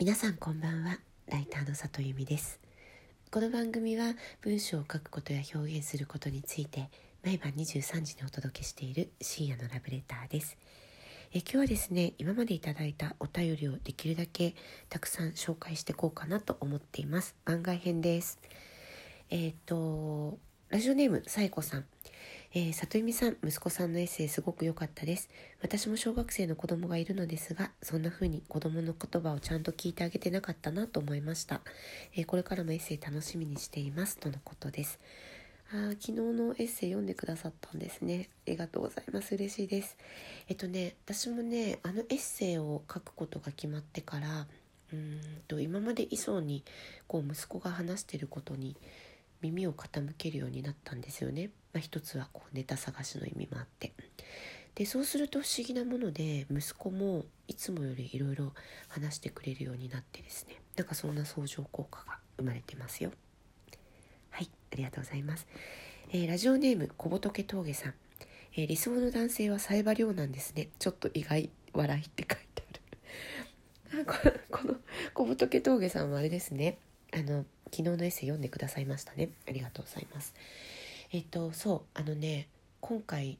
皆さんこんばんは。ライターの里由美です。この番組は文章を書くことや表現することについて毎晩23時にお届けしている深夜のラブレターです。え今日はですね今までいただいたお便りをできるだけたくさん紹介していこうかなと思っています。番外編です。えっ、とラジオネームさえこさん。えー、里由美さん、息子さんのエッセイすごく良かったです。私も小学生の子供がいるのですが、そんな風に子供の言葉をちゃんと聞いてあげてなかったなと思いました。えー、これからもエッセイ楽しみにしています。とのことです。あ昨日のエッセイ読んでくださったんですね。ありがとうございます。嬉しいです。えっとね、私もね、あのエッセイを書くことが決まってから、うんと今までいそうにこう息子が話してることに耳を傾けるようになったんですよね。まあ、一つはこうネタ探しの意味もあって。でそうすると不思議なもので息子もいつもよりいろいろ話してくれるようになってですね。なんかそんな相乗効果が生まれてますよ。はいありがとうございます、えー、ラジオネーム小仏峠さん、えー、理想の男性はサイバリョウなんですね。ちょっと意外笑いって書いてある。この小仏峠さんはあれですね。あの昨日のエッセイ読んでくださいましたね。ありがとうございます。えっとそうあのね今回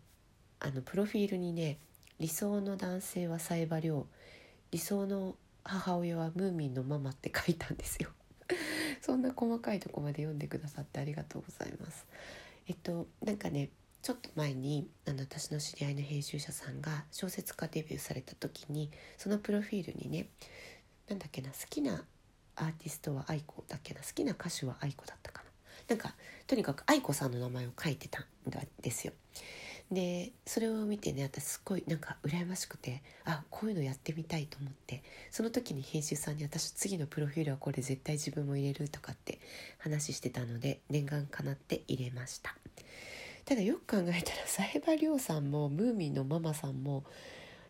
あのプロフィールにね理想の男性はサイバリョウ理想の母親はムーミンのママって書いたんですよ。そんな細かいとこまで読んでくださってありがとうございます。えっとなんかねちょっと前にあの私の知り合いの編集者さんが小説家デビューされた時にそのプロフィールにねなんだっけな好きなアーティストは愛子だっけな好きな歌手は愛子だったかななんかとにかく愛子さんの名前を書いてたんですよ。でそれを見てね私すっごいなんか羨ましくてあこういうのやってみたいと思ってその時に編集さんに私次のプロフィールはこれ絶対自分も入れるとかって話してたので念願かなって入れましたただよく考えたらサイバリョウさんもムーミンのママさんも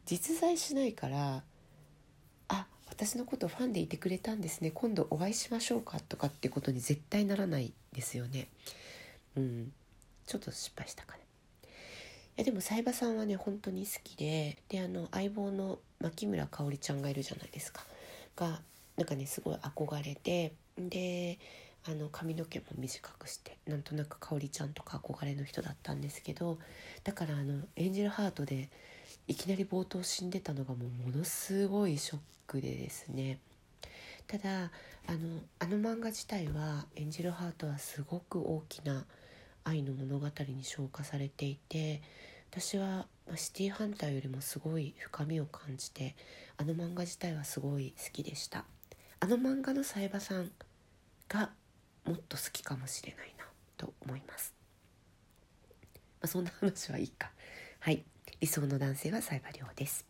実在しないからあ私のことファンでいてくれたんですね。今度お会いしましょうかとかってことに絶対ならないですよね。うん。ちょっと失敗したかねいやでもサイバさんはね本当に好きでであの相棒の牧村香織ちゃんがいるじゃないですか。がなんかねすごい憧れてであの髪の毛も短くしてなんとなく香織ちゃんとか憧れの人だったんですけどだからあのエンジェルハートでいきなり冒頭死んでたのがもうものすごいショックでですね。ただあのあの漫画自体は「エンジェルハート」はすごく大きな愛の物語に昇華されていて私はシティーハンターよりもすごい深みを感じてあの漫画自体はすごい好きでした。あの漫画のサイバさんがもっと好きかもしれないなと思います、まあ、そんな話はいいか。はい。理想の男性はサイバリョウです、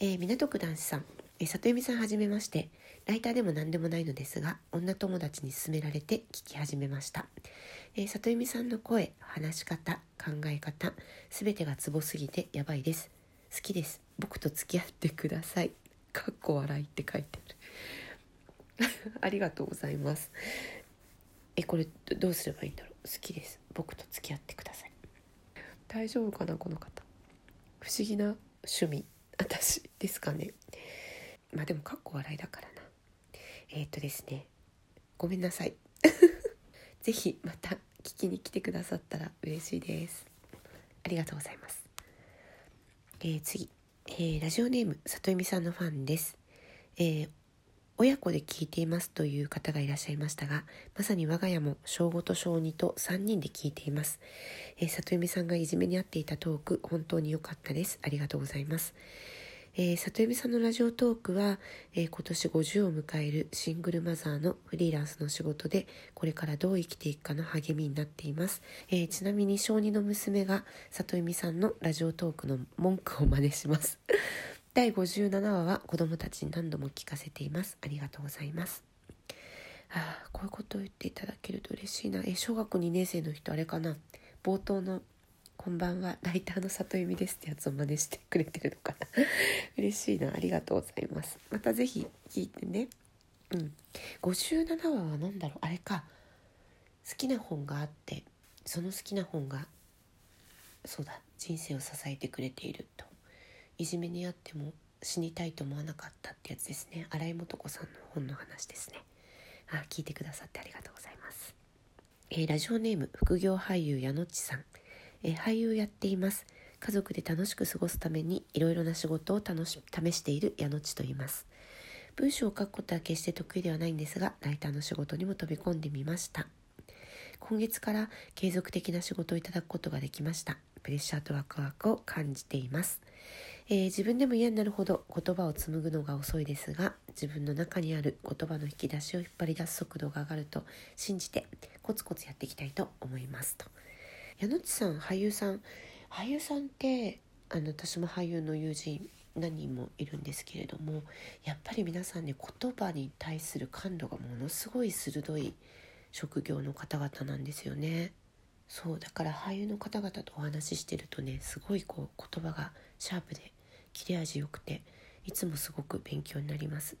えー、港区男子さん、えー、里由美さんはじめまして。ライターでも何でもないのですが女友達に勧められて聞き始めました、えー、里由美さんの声話し方考え方すべてがツボすぎてやばいです。好きです。僕と付き合ってください。かっこ笑いって書いてある。ありがとうございます。えこれどうすればいいんだろう。好きです。僕と付き合ってください。大丈夫かなこの方。不思議な趣味。私ですかね。まあでもかっこ笑いだからな。えー、っとですね。ごめんなさい。是非また聞きに来てくださったら嬉しいです。ありがとうございます、えー、次、えー、ラジオネーム里由美さんのファンです、えー、親子で聞いていますという方がいらっしゃいましたが、まさに我が家も小5と小2と3人で聞いています。えー、里由さんがいじめにあっていたトーク、本当に良かったです。ありがとうございます。えー、里由さんのラジオトークは、えー、今年50を迎えるシングルマザーのフリーランスの仕事でこれからどう生きていくかの励みになっています、えー、ちなみに小2の娘が里由さんのラジオトークの文句を真似します第57話は子供たちに何度も聞かせています。ありがとうございます。ああ、こういうことを言っていただけると嬉しいな。え、小学校2年生の人あれかな？冒頭のこんばんは、ライターの里由美ですってやつを真似してくれてるのかな？嬉しいな。ありがとうございます。またぜひ聞いてね。うん。57話は何だろう？あれか。好きな本があって、その好きな本が、そうだ、人生を支えてくれているといじめにあっても死にたいと思わなかったってやつですね。新井素子さんの本の話ですね。あ聞いてくださってありがとうございます、えー、ラジオネーム副業俳優矢野っちさん、えー、俳優やっています。家族で楽しく過ごすためにいろいろな仕事を楽し試している矢野っちと言います。文章を書くことは決して得意ではないんですがライターの仕事にも飛び込んでみました。今月から継続的な仕事をいただくことができました。プレッシャーとワクワクを感じています、えー、自分でも嫌になるほど言葉を紡ぐのが遅いですが自分の中にある言葉の引き出しを引っ張り出す速度が上がると信じてコツコツやっていきたいと思いますと矢野内さん俳優さん俳優さんってあの私も俳優の友人何人もいるんですけれどもやっぱり皆さんね言葉に対する感度がものすごい鋭い職業の方々なんですよね。そうだから俳優の方々とお話ししてるとねすごいこう言葉がシャープで切れ味よくていつもすごく勉強になります。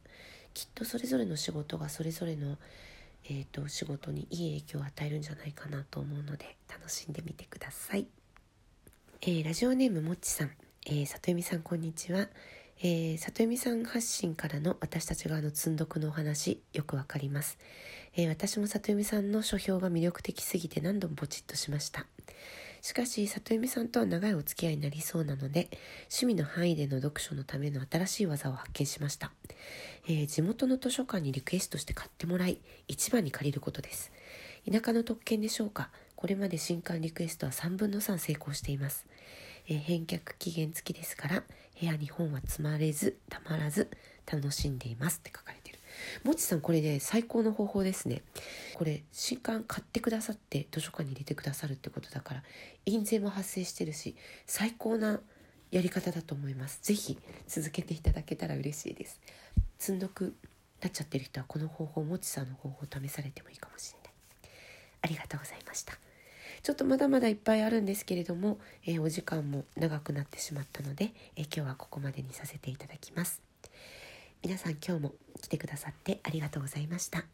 きっとそれぞれの仕事がそれぞれの、えーと仕事にいい影響を与えるんじゃないかなと思うので楽しんでみてください。えー、ラジオネームもっちさん、えー、里由美さんこんにちは、えー、里由美さん発信からの私たち側の積んどくのお話よくわかります、えー、私も里由美さんの書評が魅力的すぎて何度もポチッとしました。しかし里由美さんとは長いお付き合いになりそうなので趣味の範囲での読書のための新しい技を発見しました、えー、地元の図書館にリクエストして買ってもらい一番に借りることです田舎の特権でしょうか？これまで新刊リクエストは3分の3成功しています。えー、返却期限付きですから部屋に本は積まれずたまらず楽しんでいますって書かれてる。もちさんこれね最高の方法ですね。これ新刊買ってくださって図書館に入れてくださるってことだから印税も発生してるし最高なやり方だと思います。ぜひ続けていただけたら嬉しいです。積んどくなっちゃってる人はこの方法もちさんの方法を試されてもいいかもしれない。ありがとうございました。ちょっとまだまだいっぱいあるんですけれども、えー、お時間も長くなってしまったので、えー、今日はここまでにさせていただきます皆さん今日もてくださってありがとうございました。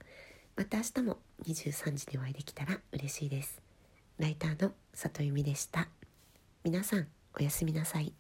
また明日も23時にお会いできたら嬉しいです。ライターの里由美でした。皆さんおやすみなさい。